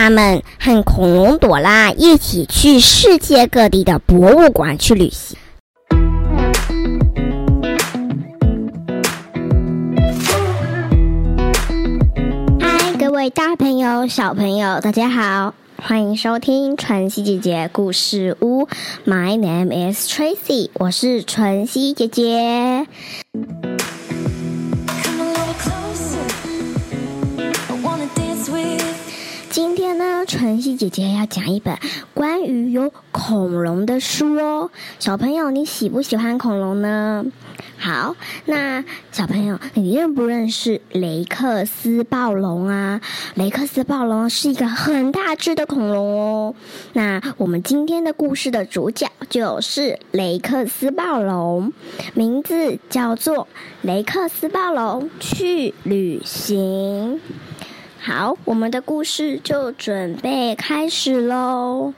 他们和恐龙朵拉一起去世界各地的博物馆去旅行。嗨，各位大朋友、小朋友，大家好，欢迎收听晨曦姐姐故事屋。My name is Tracy，我是晨曦姐姐。晨曦姐姐要讲一本关于有恐龙的书哦。小朋友，你喜不喜欢恐龙呢？好，那小朋友，你认不认识雷克斯暴龙啊？雷克斯暴龙是一个很大只的恐龙哦。那我们今天的故事的主角就是雷克斯暴龙，名字叫做《雷克斯暴龙去旅行》。好，我们的故事就准备开始喽。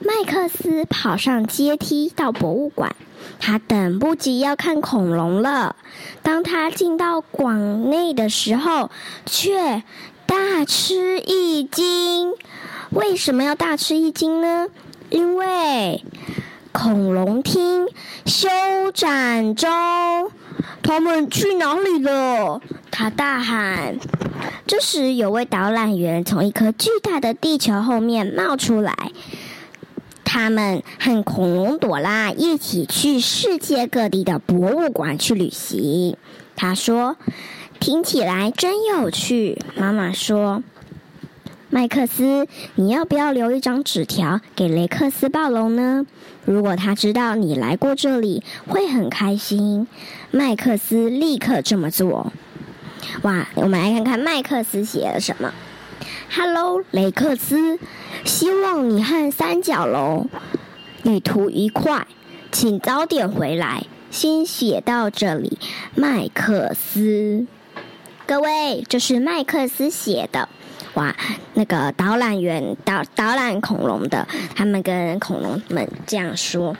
麦克斯跑上阶梯到博物馆，他等不及要看恐龙了。当他进到馆内的时候，却大吃一惊。为什么要大吃一惊呢？因为恐龙厅休展中，他们去哪里了？他大喊。这时，有位导览员从一颗巨大的地球后面冒出来。他们和恐龙朵拉一起去世界各地的博物馆去旅行。他说：“听起来真有趣。”妈妈说：“麦克斯，你要不要留一张纸条给雷克斯暴龙呢？如果他知道你来过这里，会很开心。”麦克斯立刻这么做。哇，我们来看看麦克斯写了什么。Hello，雷克斯，希望你和三角龙旅途愉快，请早点回来。先写到这里，麦克斯。各位，这是麦克斯写的。哇，那个导览员导导览恐龙的，他们跟恐龙们这样说。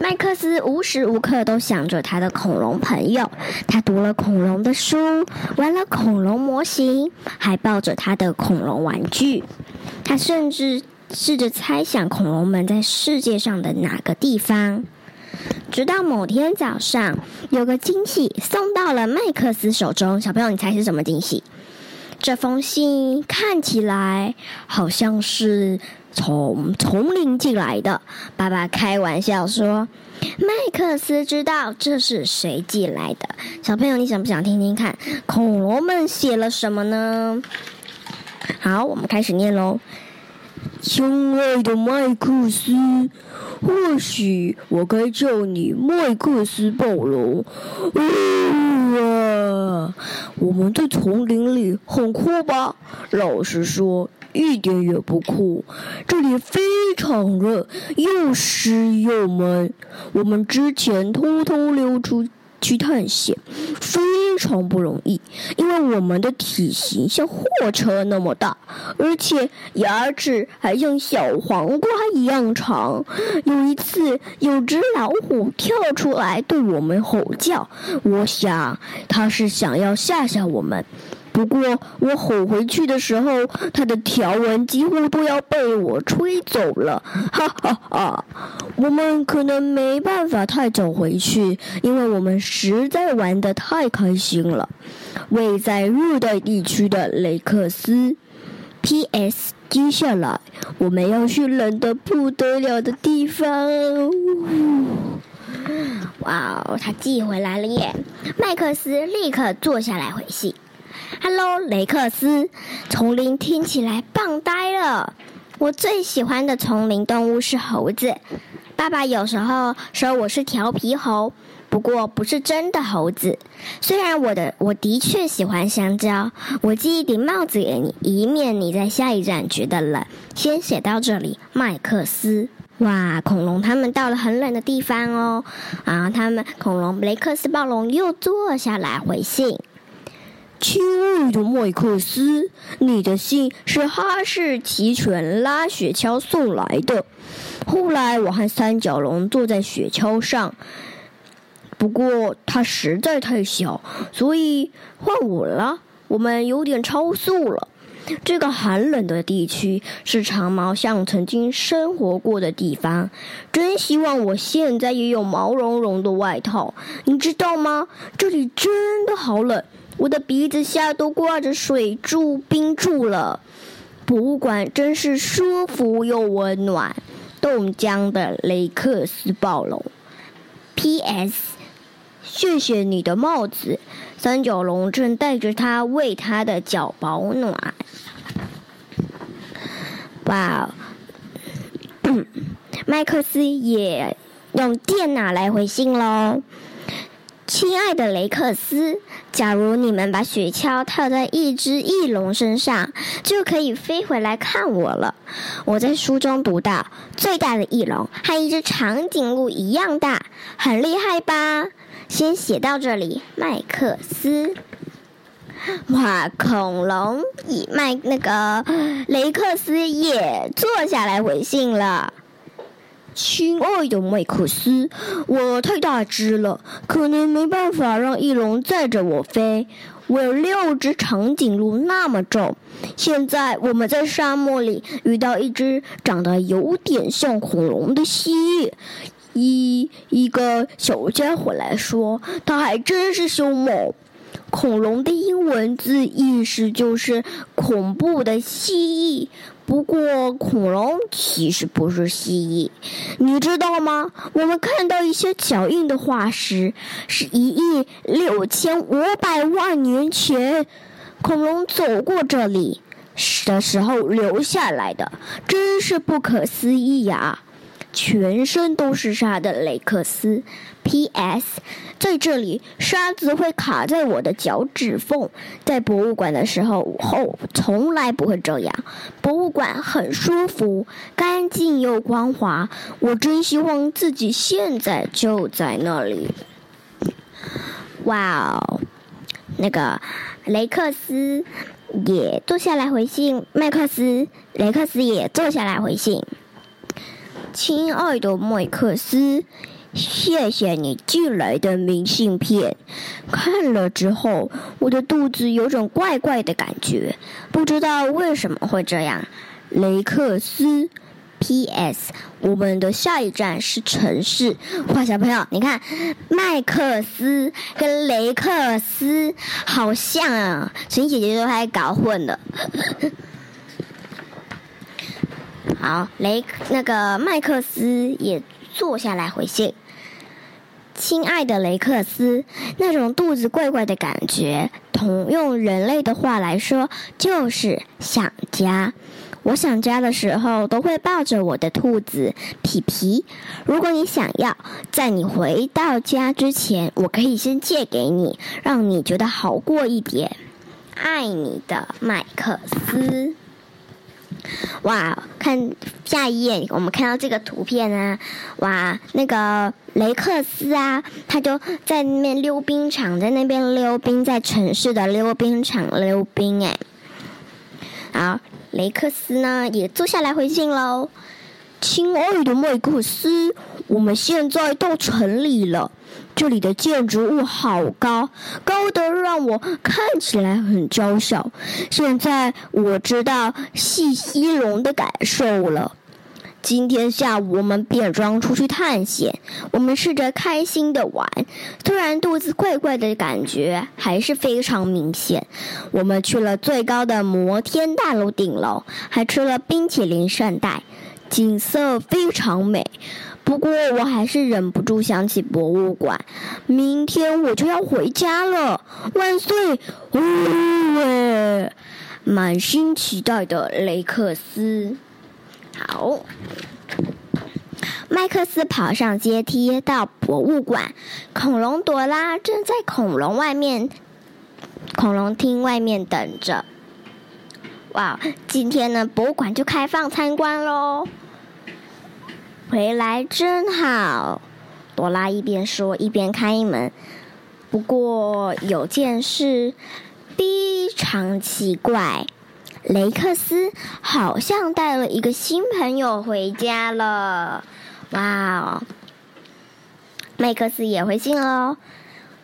麦克斯无时无刻都想着他的恐龙朋友，他读了恐龙的书，玩了恐龙模型，还抱着他的恐龙玩具。他甚至试着猜想恐龙们在世界上的哪个地方。直到某天早上，有个惊喜送到了麦克斯手中。小朋友，你猜是什么惊喜？这封信看起来好像是。从丛林进来的，爸爸开玩笑说：“麦克斯知道这是谁寄来的。”小朋友，你想不想听听看恐龙们写了什么呢？好，我们开始念喽。亲爱的麦克斯，或许我该叫你麦克斯暴龙。哇，我们在丛林里很酷吧？老实说。一点也不酷，这里非常热，又湿又闷。我们之前偷偷溜出去探险，非常不容易，因为我们的体型像货车那么大，而且牙齿还像小黄瓜一样长。有一次，有只老虎跳出来对我们吼叫，我想它是想要吓吓我们。不过我吼回去的时候，它的条纹几乎都要被我吹走了，哈哈哈！我们可能没办法太早回去，因为我们实在玩得太开心了。位在热带地区的雷克斯，P.S. 接下来我们要去冷得不得了的地方。哇哦，他寄回来了耶！麦克斯立刻坐下来回信。Hello，雷克斯，丛林听起来棒呆了。我最喜欢的丛林动物是猴子。爸爸有时候说我是调皮猴，不过不是真的猴子。虽然我的我的确喜欢香蕉，我寄一顶帽子给你，以免你在下一站觉得冷。先写到这里，麦克斯。哇，恐龙他们到了很冷的地方哦。啊，他们恐龙雷克斯暴龙又坐下来回信。亲爱的麦克斯，你的信是哈士奇犬拉雪橇送来的。后来我和三角龙坐在雪橇上，不过它实在太小，所以换我了。我们有点超速了。这个寒冷的地区是长毛象曾经生活过的地方。真希望我现在也有毛茸茸的外套，你知道吗？这里真的好冷，我的鼻子下都挂着水柱、冰柱了。博物馆真是舒服又温暖。冻僵的雷克斯暴龙。P.S. 谢谢你的帽子。三角龙正带着它为它的脚保暖。哇！麦克斯也用电脑来回信喽。亲爱的雷克斯，假如你们把雪橇套在一只翼龙身上，就可以飞回来看我了。我在书中读到，最大的翼龙和一只长颈鹿一样大，很厉害吧？先写到这里，麦克斯。哇，恐龙以麦那个雷克斯也坐下来回信了。亲爱的麦克斯，我太大只了，可能没办法让翼龙载着我飞。我有六只长颈鹿那么重。现在我们在沙漠里遇到一只长得有点像恐龙的蜥蜴。一一个小家伙来说，它还真是凶猛。恐龙的英文字意思就是恐怖的蜥蜴。不过，恐龙其实不是蜥蜴，你知道吗？我们看到一些脚印的化石，是一亿六千五百万年前恐龙走过这里的时候留下来的，真是不可思议呀！全身都是沙的雷克斯。P.S. 在这里，沙子会卡在我的脚趾缝。在博物馆的时候，后从来不会这样。博物馆很舒服，干净又光滑。我真希望自己现在就在那里。哇哦，那个雷克斯也坐下来回信，麦克斯，雷克斯也坐下来回信。亲爱的麦克斯，谢谢你寄来的明信片。看了之后，我的肚子有种怪怪的感觉，不知道为什么会这样。雷克斯，P.S. 我们的下一站是城市。哇，小朋友，你看，麦克斯跟雷克斯好像啊，陈姐姐都还搞混了。好，雷那个麦克斯也坐下来回信。亲爱的雷克斯，那种肚子怪怪的感觉，同用人类的话来说，就是想家。我想家的时候，都会抱着我的兔子皮皮。如果你想要，在你回到家之前，我可以先借给你，让你觉得好过一点。爱你的麦克斯。哇，看下一页，我们看到这个图片啊，哇，那个雷克斯啊，他就在那边溜冰场，在那边溜冰，在城市的溜冰场溜冰哎。好，雷克斯呢也坐下来回信喽。亲爱的麦克斯，我们现在到城里了。这里的建筑物好高，高的让我看起来很娇小。现在我知道细翼龙的感受了。今天下午我们变装出去探险，我们试着开心的玩，突然肚子怪怪的感觉还是非常明显。我们去了最高的摩天大楼顶楼，还吃了冰淇淋圣代，景色非常美。不过我还是忍不住想起博物馆，明天我就要回家了。万岁！呜，满心期待的雷克斯。好，麦克斯跑上阶梯到博物馆，恐龙朵拉正在恐龙外面，恐龙厅外面等着。哇，今天呢，博物馆就开放参观喽。回来真好，朵拉一边说一边开门。不过有件事非常奇怪，雷克斯好像带了一个新朋友回家了。哇哦，麦克斯也回信哦。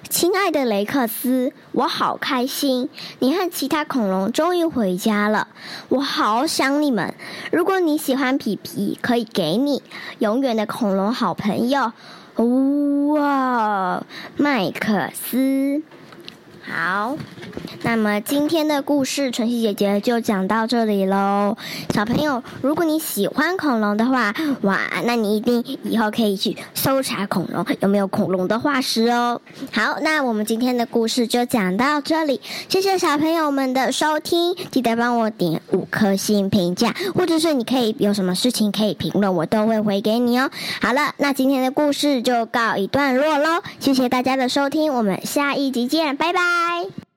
亲爱的雷克斯，我好开心，你和其他恐龙终于回家了，我好想你们。如果你喜欢皮皮，可以给你永远的恐龙好朋友。哇，麦克斯。好，那么今天的故事，晨曦姐姐就讲到这里喽。小朋友，如果你喜欢恐龙的话，哇，那你一定以后可以去搜查恐龙有没有恐龙的化石哦。好，那我们今天的故事就讲到这里，谢谢小朋友们的收听，记得帮我点五颗星评价，或者是你可以有什么事情可以评论，我都会回给你哦。好了，那今天的故事就告一段落喽，谢谢大家的收听，我们下一集见，拜拜。Bye.